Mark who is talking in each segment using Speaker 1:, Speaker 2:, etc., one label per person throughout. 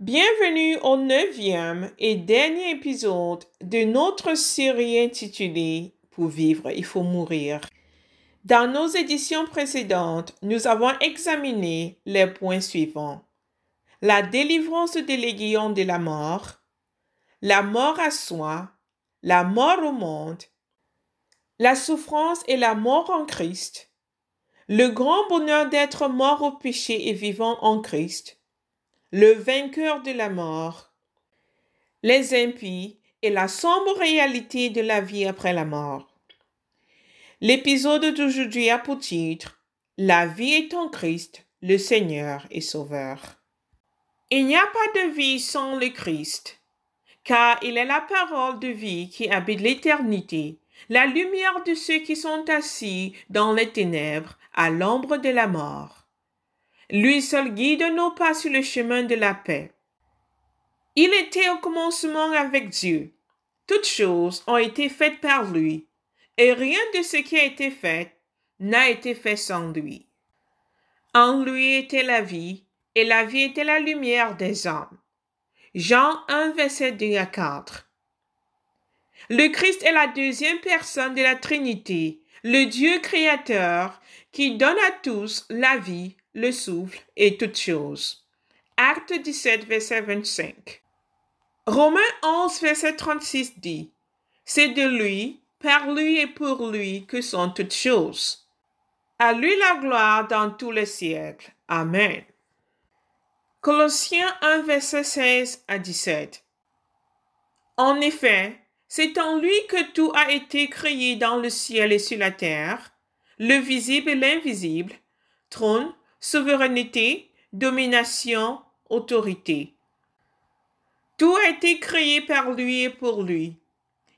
Speaker 1: Bienvenue au neuvième et dernier épisode de notre série intitulée Pour vivre, il faut mourir. Dans nos éditions précédentes, nous avons examiné les points suivants. La délivrance des légions de la mort, la mort à soi, la mort au monde, la souffrance et la mort en Christ, le grand bonheur d'être mort au péché et vivant en Christ, le vainqueur de la mort, les impies et la sombre réalité de la vie après la mort. L'épisode d'aujourd'hui a pour titre La vie est en Christ, le Seigneur et Sauveur. Il n'y a pas de vie sans le Christ, car il est la parole de vie qui habite l'éternité, la lumière de ceux qui sont assis dans les ténèbres à l'ombre de la mort. Lui seul guide nos pas sur le chemin de la paix. Il était au commencement avec Dieu. Toutes choses ont été faites par lui, et rien de ce qui a été fait n'a été fait sans lui. En lui était la vie, et la vie était la lumière des hommes. Jean 1, verset 2 à 4. Le Christ est la deuxième personne de la Trinité, le Dieu créateur qui donne à tous la vie, le souffle et toutes choses. Acte 17, verset 25. Romains 11, verset 36 dit, C'est de lui, par lui et pour lui que sont toutes choses. À lui la gloire dans tous les siècles. Amen. Colossiens 1, verset 16 à 17. En effet, c'est en lui que tout a été créé dans le ciel et sur la terre, le visible et l'invisible, trône, souveraineté, domination, autorité. Tout a été créé par lui et pour lui.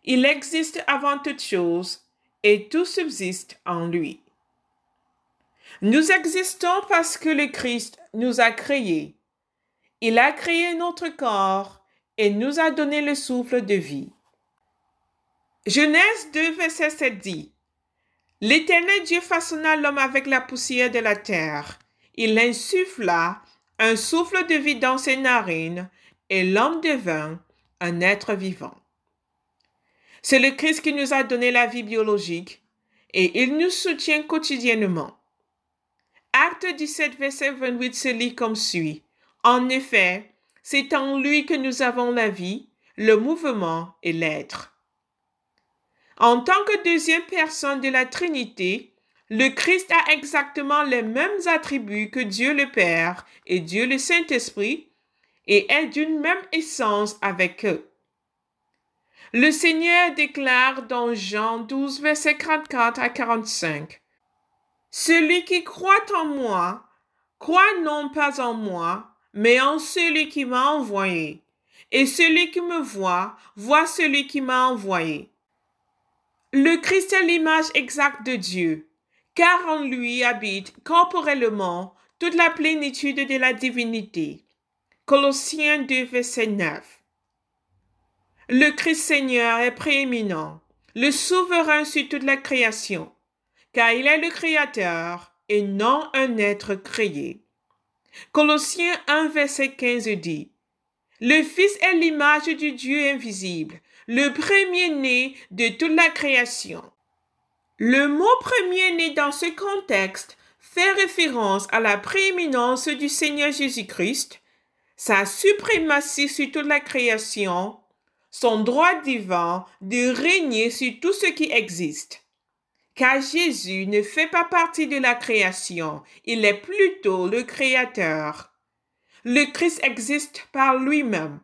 Speaker 1: Il existe avant toute chose et tout subsiste en lui. Nous existons parce que le Christ nous a créés. Il a créé notre corps et nous a donné le souffle de vie. Genèse 2, verset 7 dit, L'Éternel Dieu façonna l'homme avec la poussière de la terre il insuffla un souffle de vie dans ses narines et l'homme devint un être vivant. C'est le Christ qui nous a donné la vie biologique et il nous soutient quotidiennement. Acte 17, verset 28 se lit comme suit. En effet, c'est en lui que nous avons la vie, le mouvement et l'être. En tant que deuxième personne de la Trinité, le Christ a exactement les mêmes attributs que Dieu le Père et Dieu le Saint-Esprit et est d'une même essence avec eux. Le Seigneur déclare dans Jean 12, verset 44 à 45. Celui qui croit en moi, croit non pas en moi, mais en celui qui m'a envoyé. Et celui qui me voit, voit celui qui m'a envoyé. Le Christ est l'image exacte de Dieu car en lui habite corporellement toute la plénitude de la divinité. Colossiens 2, verset 9. Le Christ Seigneur est prééminent, le souverain sur toute la création, car il est le Créateur et non un être créé. Colossiens 1, verset 15 dit, Le Fils est l'image du Dieu invisible, le premier-né de toute la création. Le mot premier-né dans ce contexte fait référence à la prééminence du Seigneur Jésus-Christ, sa suprématie sur toute la création, son droit divin de régner sur tout ce qui existe. Car Jésus ne fait pas partie de la création, il est plutôt le Créateur. Le Christ existe par lui-même.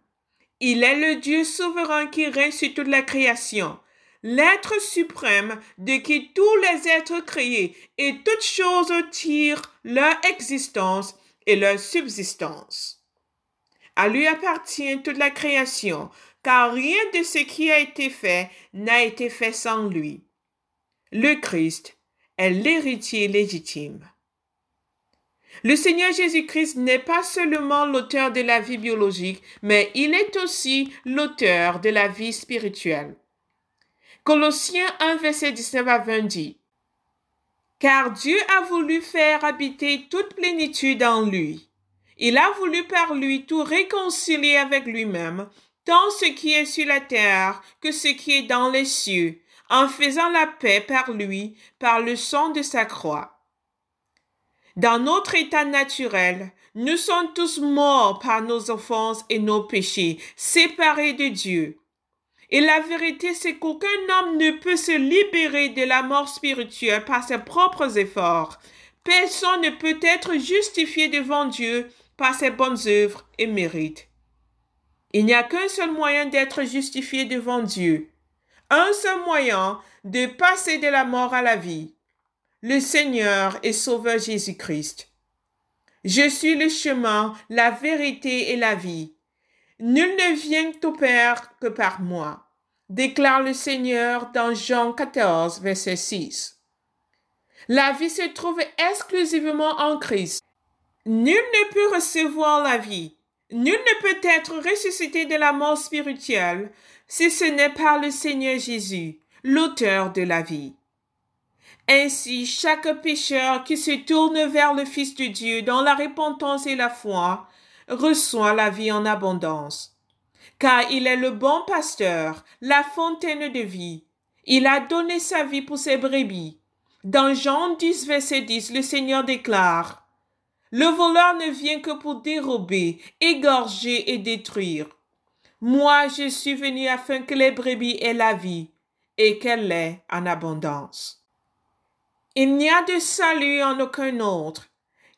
Speaker 1: Il est le Dieu souverain qui règne sur toute la création l'être suprême de qui tous les êtres créés et toutes choses tirent leur existence et leur subsistance. À lui appartient toute la création, car rien de ce qui a été fait n'a été fait sans lui. Le Christ est l'héritier légitime. Le Seigneur Jésus-Christ n'est pas seulement l'auteur de la vie biologique, mais il est aussi l'auteur de la vie spirituelle. Colossiens 1, verset 19 à 20 dit, Car Dieu a voulu faire habiter toute plénitude en lui. Il a voulu par lui tout réconcilier avec lui-même, tant ce qui est sur la terre que ce qui est dans les cieux, en faisant la paix par lui, par le sang de sa croix. Dans notre état naturel, nous sommes tous morts par nos offenses et nos péchés, séparés de Dieu. Et la vérité, c'est qu'aucun homme ne peut se libérer de la mort spirituelle par ses propres efforts. Personne ne peut être justifié devant Dieu par ses bonnes œuvres et mérites. Il n'y a qu'un seul moyen d'être justifié devant Dieu, un seul moyen de passer de la mort à la vie, le Seigneur et Sauveur Jésus-Christ. Je suis le chemin, la vérité et la vie. Nul ne vient au Père que par moi, déclare le Seigneur dans Jean 14, verset 6. La vie se trouve exclusivement en Christ. Nul ne peut recevoir la vie, nul ne peut être ressuscité de la mort spirituelle si ce n'est par le Seigneur Jésus, l'auteur de la vie. Ainsi, chaque pécheur qui se tourne vers le Fils de Dieu dans la repentance et la foi reçoit la vie en abondance. Car il est le bon pasteur, la fontaine de vie. Il a donné sa vie pour ses brebis. Dans Jean 10, verset 10, le Seigneur déclare, Le voleur ne vient que pour dérober, égorger et détruire. Moi, je suis venu afin que les brebis aient la vie et qu'elle l'ait en abondance. Il n'y a de salut en aucun autre,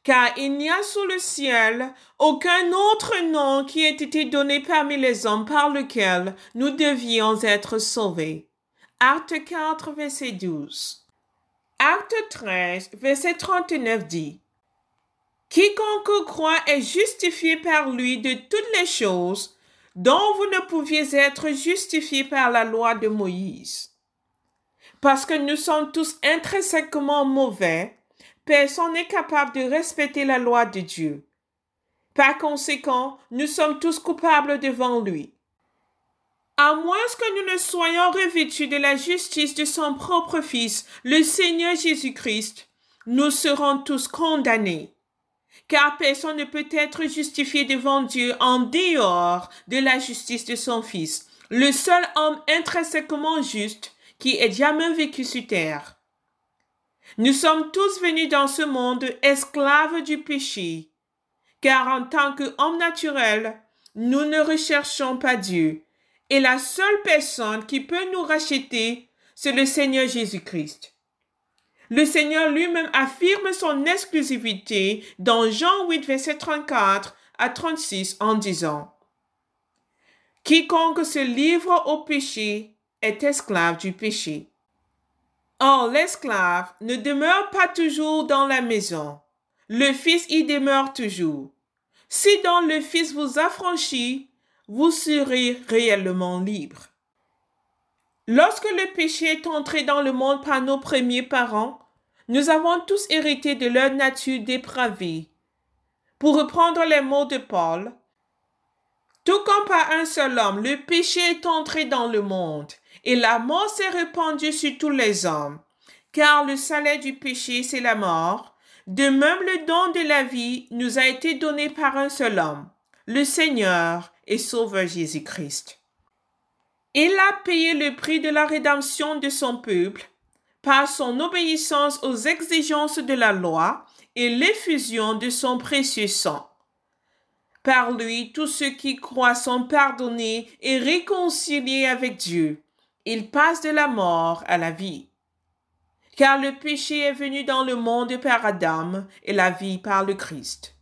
Speaker 1: car il n'y a sous le ciel aucun autre nom qui ait été donné parmi les hommes par lequel nous devions être sauvés. Acte 4, verset 12. Acte 13, verset 39 dit Quiconque croit est justifié par lui de toutes les choses dont vous ne pouviez être justifiés par la loi de Moïse parce que nous sommes tous intrinsèquement mauvais, personne n'est capable de respecter la loi de Dieu. Par conséquent, nous sommes tous coupables devant lui. À moins que nous ne soyons revêtus de la justice de son propre Fils, le Seigneur Jésus-Christ, nous serons tous condamnés. Car personne ne peut être justifié devant Dieu en dehors de la justice de son Fils. Le seul homme intrinsèquement juste qui ait jamais vécu sur terre. Nous sommes tous venus dans ce monde esclaves du péché, car en tant qu'hommes naturels, nous ne recherchons pas Dieu, et la seule personne qui peut nous racheter, c'est le Seigneur Jésus-Christ. Le Seigneur lui-même affirme son exclusivité dans Jean 8, verset 34 à 36 en disant Quiconque se livre au péché est esclave du péché. Or, l'esclave ne demeure pas toujours dans la maison. Le Fils y demeure toujours. Si donc le Fils vous affranchit, vous serez réellement libre. Lorsque le péché est entré dans le monde par nos premiers parents, nous avons tous hérité de leur nature dépravée. Pour reprendre les mots de Paul, tout comme par un seul homme, le péché est entré dans le monde, et la mort s'est répandue sur tous les hommes. Car le salaire du péché, c'est la mort. De même, le don de la vie nous a été donné par un seul homme, le Seigneur et Sauveur Jésus-Christ. Il a payé le prix de la rédemption de son peuple par son obéissance aux exigences de la loi et l'effusion de son précieux sang. Par lui, tous ceux qui croient sont pardonnés et réconciliés avec Dieu il passe de la mort à la vie. Car le péché est venu dans le monde par Adam et la vie par le Christ.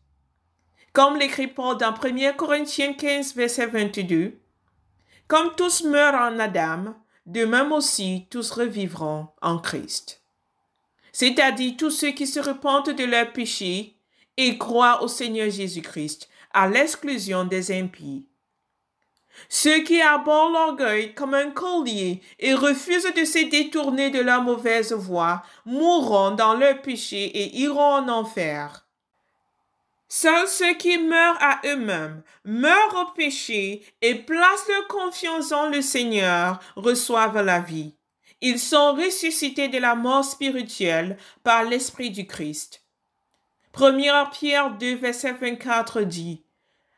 Speaker 1: Comme l'écrit Paul dans 1 Corinthiens 15, verset 22, Comme tous meurent en Adam, de même aussi tous revivront en Christ. C'est-à-dire tous ceux qui se repentent de leur péché et croient au Seigneur Jésus-Christ, à l'exclusion des impies. Ceux qui abordent l'orgueil comme un collier et refusent de se détourner de leur mauvaise voie mourront dans leur péché et iront en enfer. Seuls ceux qui meurent à eux-mêmes, meurent au péché et placent leur confiance en le Seigneur reçoivent la vie. Ils sont ressuscités de la mort spirituelle par l'Esprit du Christ. 1 Pierre 2, verset 24 dit,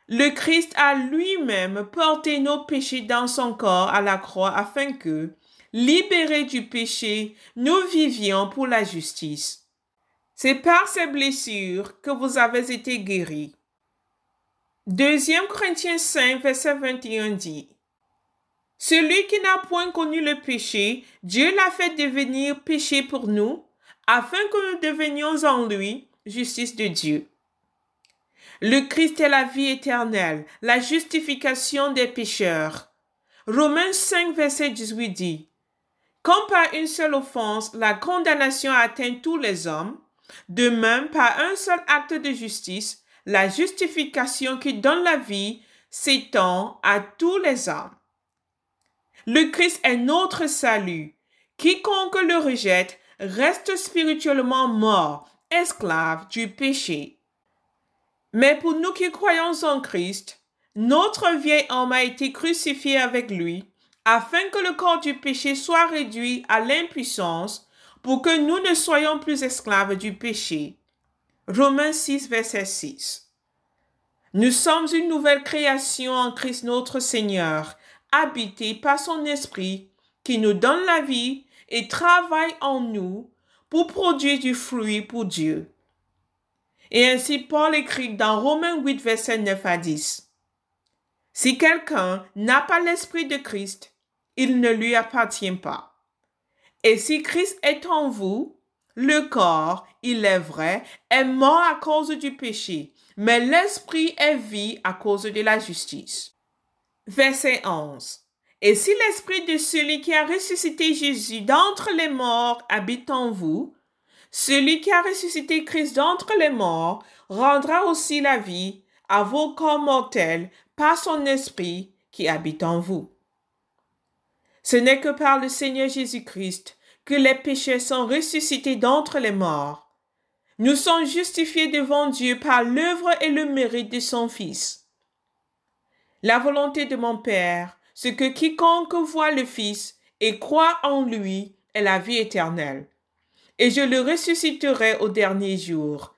Speaker 1: Le Christ a lui-même porté nos péchés dans son corps à la croix afin que, libérés du péché, nous vivions pour la justice. C'est par ces blessures que vous avez été guéris. 2 Corinthiens 5, verset 21 dit, Celui qui n'a point connu le péché, Dieu l'a fait devenir péché pour nous, afin que nous devenions en lui justice de Dieu. Le Christ est la vie éternelle, la justification des pécheurs. Romains 5, verset 18 dit, Comme par une seule offense la condamnation atteint tous les hommes, de même par un seul acte de justice, la justification qui donne la vie s'étend à tous les hommes. Le Christ est notre salut. Quiconque le rejette reste spirituellement mort esclaves du péché. Mais pour nous qui croyons en Christ, notre vieil homme a été crucifié avec lui, afin que le corps du péché soit réduit à l'impuissance, pour que nous ne soyons plus esclaves du péché. Romains 6, verset 6. Nous sommes une nouvelle création en Christ notre Seigneur, habité par son Esprit, qui nous donne la vie et travaille en nous pour produire du fruit pour Dieu. Et ainsi Paul écrit dans Romains 8, verset 9 à 10. Si quelqu'un n'a pas l'Esprit de Christ, il ne lui appartient pas. Et si Christ est en vous, le corps, il est vrai, est mort à cause du péché, mais l'Esprit est vie à cause de la justice. Verset 11. Et si l'esprit de celui qui a ressuscité Jésus d'entre les morts habite en vous, celui qui a ressuscité Christ d'entre les morts rendra aussi la vie à vos corps mortels par son esprit qui habite en vous. Ce n'est que par le Seigneur Jésus-Christ que les péchés sont ressuscités d'entre les morts. Nous sommes justifiés devant Dieu par l'œuvre et le mérite de son Fils. La volonté de mon Père, ce que quiconque voit le Fils et croit en lui est la vie éternelle. Et je le ressusciterai au dernier jour.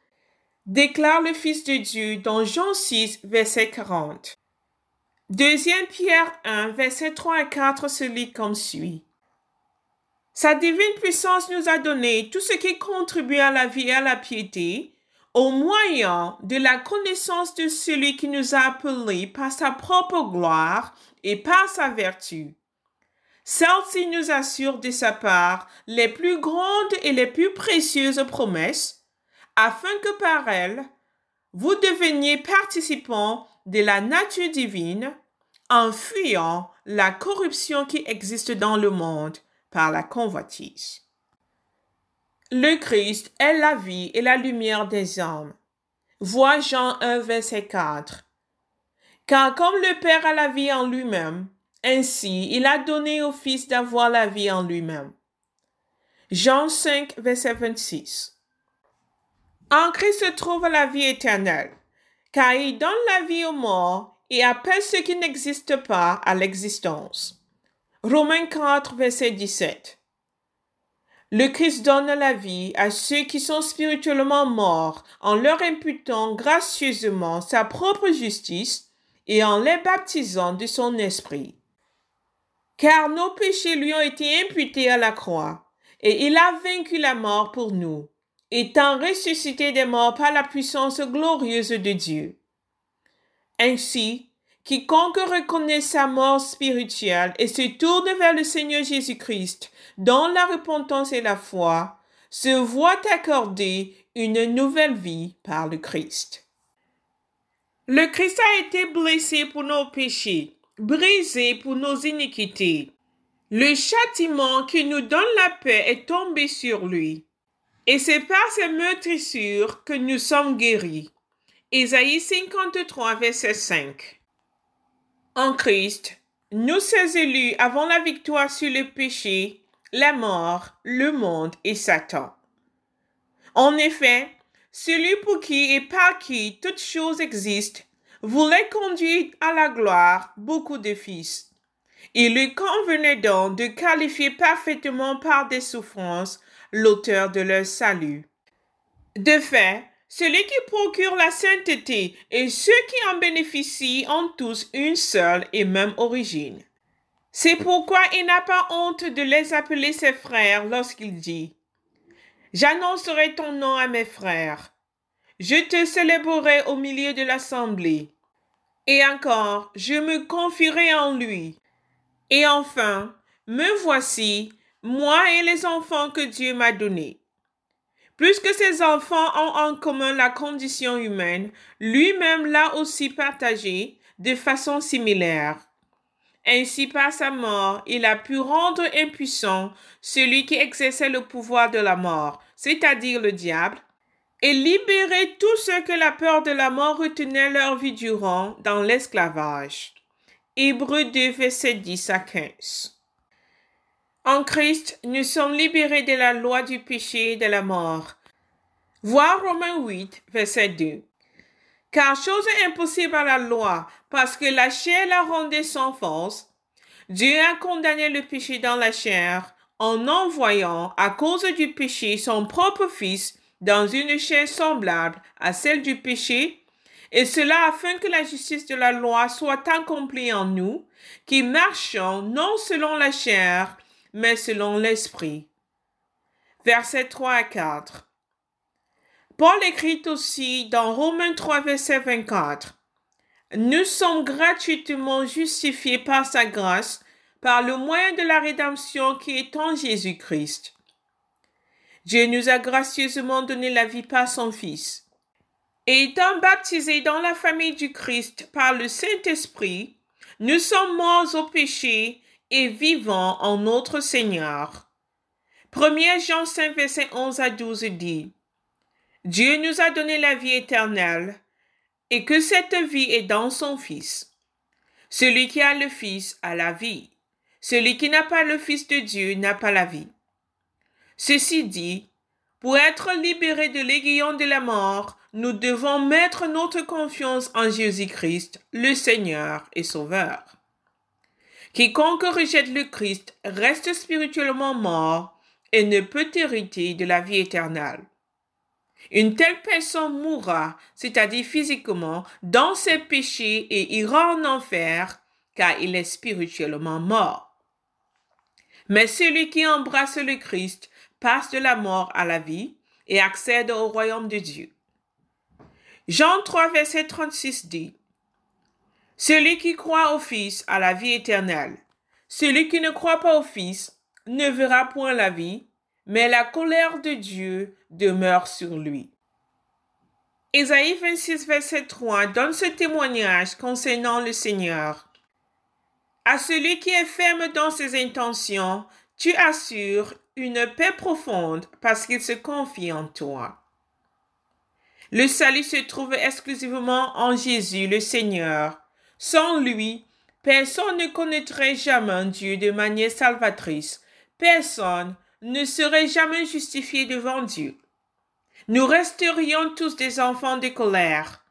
Speaker 1: Déclare le Fils de Dieu dans Jean 6, verset 40. Deuxième Pierre 1, verset 3 et 4 se lit comme suit. Sa divine puissance nous a donné tout ce qui contribue à la vie et à la piété, au moyen de la connaissance de celui qui nous a appelés par sa propre gloire et par sa vertu. Celle-ci nous assure de sa part les plus grandes et les plus précieuses promesses, afin que par elles, vous deveniez participants de la nature divine en fuyant la corruption qui existe dans le monde par la convoitise. Le Christ est la vie et la lumière des hommes. Vois Jean 1, verset 4. Car comme le Père a la vie en lui-même, ainsi il a donné au Fils d'avoir la vie en lui-même. Jean 5, verset 26. En Christ se trouve la vie éternelle, car il donne la vie aux morts et appelle ce qui n'existe pas à l'existence. Romains 4, verset 17. Le Christ donne la vie à ceux qui sont spirituellement morts en leur imputant gracieusement sa propre justice et en les baptisant de son esprit. Car nos péchés lui ont été imputés à la croix, et il a vaincu la mort pour nous, étant ressuscité des morts par la puissance glorieuse de Dieu. Ainsi, quiconque reconnaît sa mort spirituelle et se tourne vers le Seigneur Jésus-Christ dans la repentance et la foi, se voit accorder une nouvelle vie par le Christ. Le Christ a été blessé pour nos péchés, brisé pour nos iniquités. Le châtiment qui nous donne la paix est tombé sur lui. Et c'est par ses meurtrissures que nous sommes guéris. Ésaïe 53, verset 5. En Christ, nous ces élus avons la victoire sur le péché, la mort, le monde et Satan. En effet, celui pour qui et par qui toutes choses existent, voulait conduire à la gloire beaucoup de fils. Il lui convenait donc de qualifier parfaitement par des souffrances l'auteur de leur salut. De fait, celui qui procure la sainteté et ceux qui en bénéficient ont tous une seule et même origine. C'est pourquoi il n'a pas honte de les appeler ses frères lorsqu'il dit J'annoncerai ton nom à mes frères. Je te célébrerai au milieu de l'assemblée. Et encore, je me confierai en lui. Et enfin, me voici, moi et les enfants que Dieu m'a donnés. Puisque ses enfants ont en commun la condition humaine, lui-même l'a aussi partagée de façon similaire. Ainsi, par sa mort, il a pu rendre impuissant celui qui exerçait le pouvoir de la mort, c'est-à-dire le diable, et libérer tous ceux que la peur de la mort retenait leur vie durant dans l'esclavage. Hébreux 2, verset 10 à 15. En Christ, nous sommes libérés de la loi du péché et de la mort. Voir Romains 8, verset 2. Car chose impossible à la loi, parce que la chair la rendait sans force, Dieu a condamné le péché dans la chair en envoyant, à cause du péché, son propre Fils dans une chair semblable à celle du péché, et cela afin que la justice de la loi soit accomplie en nous, qui marchons non selon la chair, mais selon l'Esprit. Versets 3 à 4. Paul écrit aussi dans Romains 3, verset 24. Nous sommes gratuitement justifiés par sa grâce, par le moyen de la rédemption qui est en Jésus-Christ. Dieu nous a gracieusement donné la vie par son Fils. Et étant baptisés dans la famille du Christ par le Saint-Esprit, nous sommes morts au péché et vivant en notre Seigneur. 1 Jean 5, verset 11 à 12 dit, Dieu nous a donné la vie éternelle, et que cette vie est dans son Fils. Celui qui a le Fils a la vie. Celui qui n'a pas le Fils de Dieu n'a pas la vie. Ceci dit, pour être libérés de l'aiguillon de la mort, nous devons mettre notre confiance en Jésus-Christ, le Seigneur et Sauveur. Quiconque rejette le Christ reste spirituellement mort et ne peut hériter de la vie éternelle. Une telle personne mourra, c'est-à-dire physiquement, dans ses péchés et ira en enfer, car il est spirituellement mort. Mais celui qui embrasse le Christ passe de la mort à la vie et accède au royaume de Dieu. Jean 3, verset 36 dit, celui qui croit au Fils a la vie éternelle. Celui qui ne croit pas au Fils ne verra point la vie, mais la colère de Dieu demeure sur lui. Ésaïe 26, verset 3 donne ce témoignage concernant le Seigneur. À celui qui est ferme dans ses intentions, tu assures une paix profonde parce qu'il se confie en toi. Le salut se trouve exclusivement en Jésus le Seigneur sans lui, personne ne connaîtrait jamais Dieu de manière salvatrice. Personne ne serait jamais justifié devant Dieu. Nous resterions tous des enfants de colère.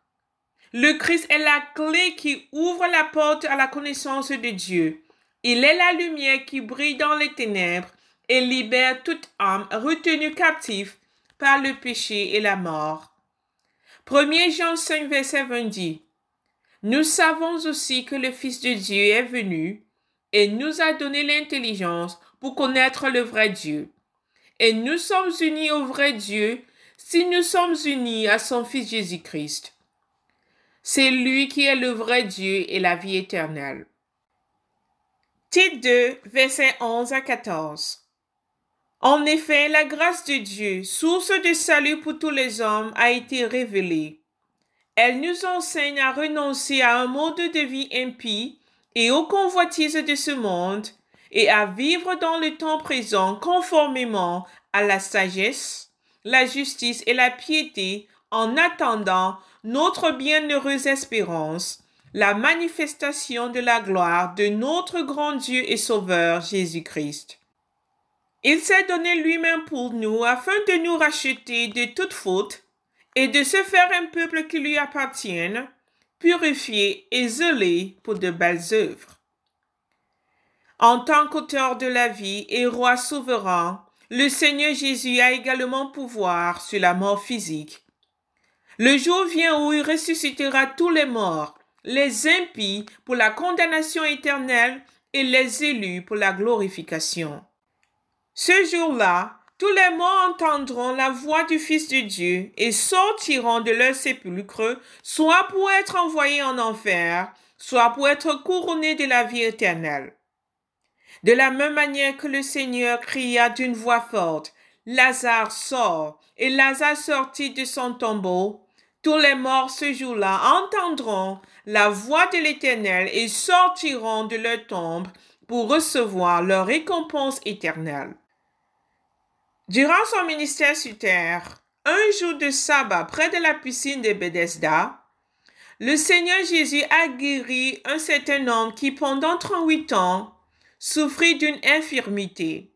Speaker 1: Le Christ est la clé qui ouvre la porte à la connaissance de Dieu. Il est la lumière qui brille dans les ténèbres et libère toute âme retenue captive par le péché et la mort. 1 Jean 5, verset 20 dit, nous savons aussi que le Fils de Dieu est venu et nous a donné l'intelligence pour connaître le vrai Dieu. Et nous sommes unis au vrai Dieu si nous sommes unis à son Fils Jésus-Christ. C'est lui qui est le vrai Dieu et la vie éternelle. Titre 2, versets 11 à 14. En effet, la grâce de Dieu, source de salut pour tous les hommes, a été révélée elle nous enseigne à renoncer à un mode de vie impie et aux convoitises de ce monde et à vivre dans le temps présent conformément à la sagesse, la justice et la piété en attendant notre bienheureuse espérance, la manifestation de la gloire de notre grand Dieu et Sauveur Jésus-Christ. Il s'est donné lui-même pour nous afin de nous racheter de toute faute et de se faire un peuple qui lui appartienne, purifié et zélé pour de belles œuvres. En tant qu'auteur de la vie et roi souverain, le Seigneur Jésus a également pouvoir sur la mort physique. Le jour vient où il ressuscitera tous les morts, les impies pour la condamnation éternelle et les élus pour la glorification. Ce jour-là, tous les morts entendront la voix du Fils de Dieu et sortiront de leur sépulcre, soit pour être envoyés en enfer, soit pour être couronnés de la vie éternelle. De la même manière que le Seigneur cria d'une voix forte, Lazare sort, et Lazare sortit de son tombeau, tous les morts ce jour-là entendront la voix de l'Éternel et sortiront de leur tombe pour recevoir leur récompense éternelle. Durant son ministère sur terre, un jour de sabbat près de la piscine de Bethesda, le Seigneur Jésus a guéri un certain homme qui pendant 38 ans souffrit d'une infirmité.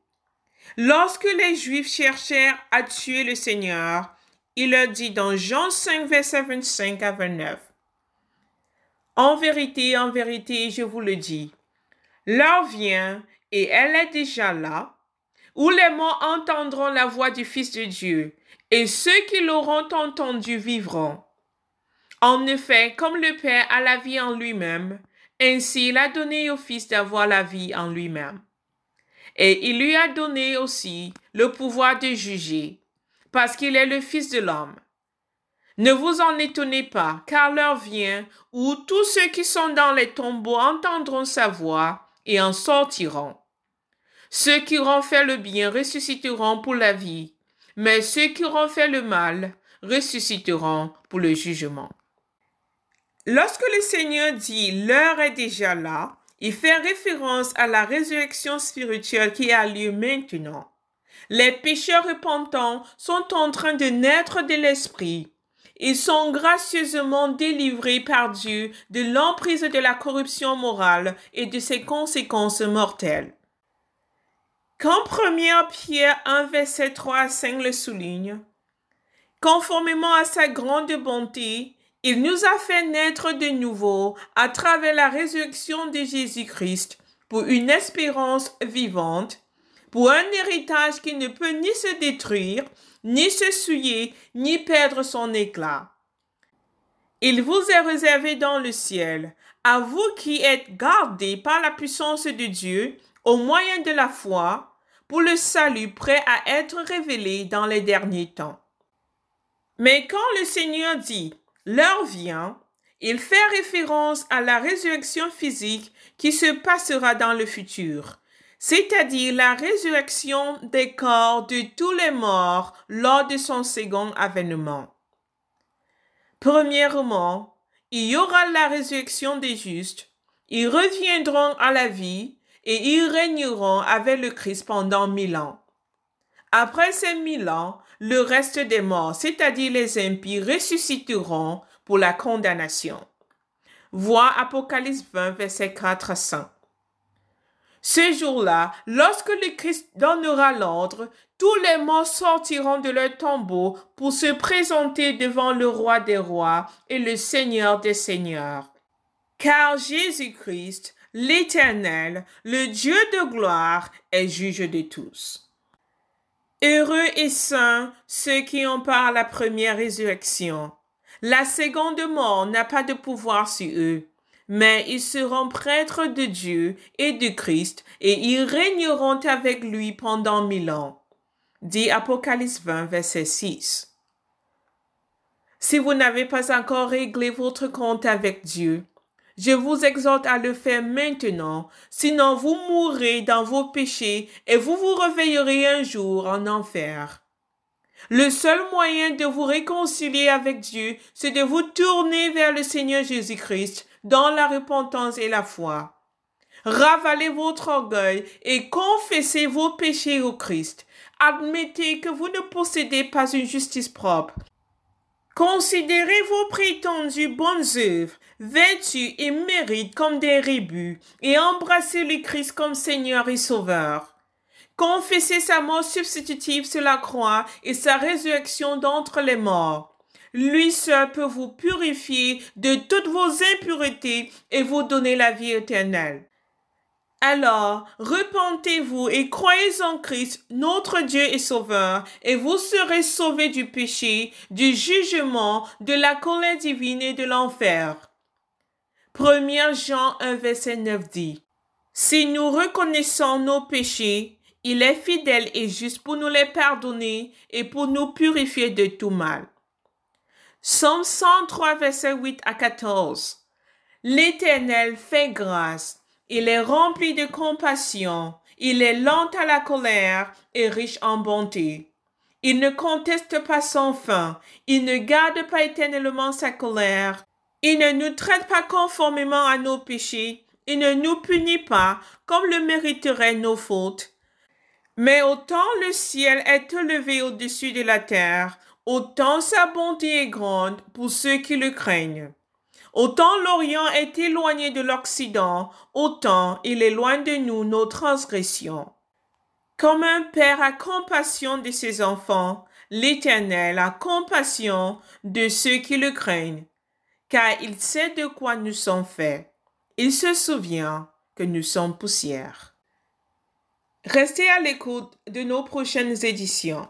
Speaker 1: Lorsque les Juifs cherchèrent à tuer le Seigneur, il leur dit dans Jean 5, verset 25 à 29. En vérité, en vérité, je vous le dis, l'heure vient, et elle est déjà là, où les morts entendront la voix du Fils de Dieu, et ceux qui l'auront entendu vivront. En effet, comme le Père a la vie en lui-même, ainsi il a donné au Fils d'avoir la vie en lui-même. Et il lui a donné aussi le pouvoir de juger, parce qu'il est le Fils de l'homme. Ne vous en étonnez pas, car l'heure vient où tous ceux qui sont dans les tombeaux entendront sa voix et en sortiront. Ceux qui auront fait le bien ressusciteront pour la vie, mais ceux qui auront fait le mal ressusciteront pour le jugement. Lorsque le Seigneur dit l'heure est déjà là, il fait référence à la résurrection spirituelle qui a lieu maintenant. Les pécheurs repentants sont en train de naître de l'Esprit. Ils sont gracieusement délivrés par Dieu de l'emprise de la corruption morale et de ses conséquences mortelles. Quand 1 Pierre 1, verset 3 à 5 le souligne, conformément à sa grande bonté, il nous a fait naître de nouveau à travers la résurrection de Jésus-Christ pour une espérance vivante, pour un héritage qui ne peut ni se détruire, ni se souiller, ni perdre son éclat. Il vous est réservé dans le ciel, à vous qui êtes gardés par la puissance de Dieu au moyen de la foi, pour le salut prêt à être révélé dans les derniers temps. Mais quand le Seigneur dit l'heure vient, il fait référence à la résurrection physique qui se passera dans le futur, c'est-à-dire la résurrection des corps de tous les morts lors de son second avènement. Premièrement, il y aura la résurrection des justes, ils reviendront à la vie et ils régneront avec le Christ pendant mille ans. Après ces mille ans, le reste des morts, c'est-à-dire les impies, ressusciteront pour la condamnation. Vois Apocalypse 20, verset 4 à 5. Ce jour-là, lorsque le Christ donnera l'ordre, tous les morts sortiront de leur tombeau pour se présenter devant le roi des rois et le Seigneur des seigneurs. Car Jésus-Christ l'Éternel, le Dieu de gloire, est juge de tous. Heureux et saints ceux qui ont par la première résurrection. La seconde mort n'a pas de pouvoir sur eux, mais ils seront prêtres de Dieu et de Christ, et ils régneront avec lui pendant mille ans. Dit Apocalypse 20, verset 6. Si vous n'avez pas encore réglé votre compte avec Dieu, je vous exhorte à le faire maintenant, sinon vous mourrez dans vos péchés et vous vous réveillerez un jour en enfer. Le seul moyen de vous réconcilier avec Dieu, c'est de vous tourner vers le Seigneur Jésus-Christ dans la repentance et la foi. Ravalez votre orgueil et confessez vos péchés au Christ. Admettez que vous ne possédez pas une justice propre. Considérez vos prétendues bonnes œuvres vêtus et méritent comme des rébus, et embrassez le Christ comme Seigneur et Sauveur. Confessez sa mort substitutive sur la croix et sa résurrection d'entre les morts. Lui seul peut vous purifier de toutes vos impuretés et vous donner la vie éternelle. Alors, repentez-vous et croyez en Christ, notre Dieu et Sauveur, et vous serez sauvés du péché, du jugement, de la colère divine et de l'enfer. 1 Jean 1 verset 9 dit, Si nous reconnaissons nos péchés, il est fidèle et juste pour nous les pardonner et pour nous purifier de tout mal. Somme 103 verset 8 à 14. L'Éternel fait grâce il est rempli de compassion. Il est lent à la colère et riche en bonté. Il ne conteste pas son fin. Il ne garde pas éternellement sa colère. Il ne nous traite pas conformément à nos péchés. Il ne nous punit pas comme le mériteraient nos fautes. Mais autant le ciel est élevé au-dessus de la terre, autant sa bonté est grande pour ceux qui le craignent. Autant l'Orient est éloigné de l'Occident, autant il éloigne de nous nos transgressions. Comme un père a compassion de ses enfants, l'Éternel a compassion de ceux qui le craignent, car il sait de quoi nous sommes faits. Il se souvient que nous sommes poussière. Restez à l'écoute de nos prochaines éditions.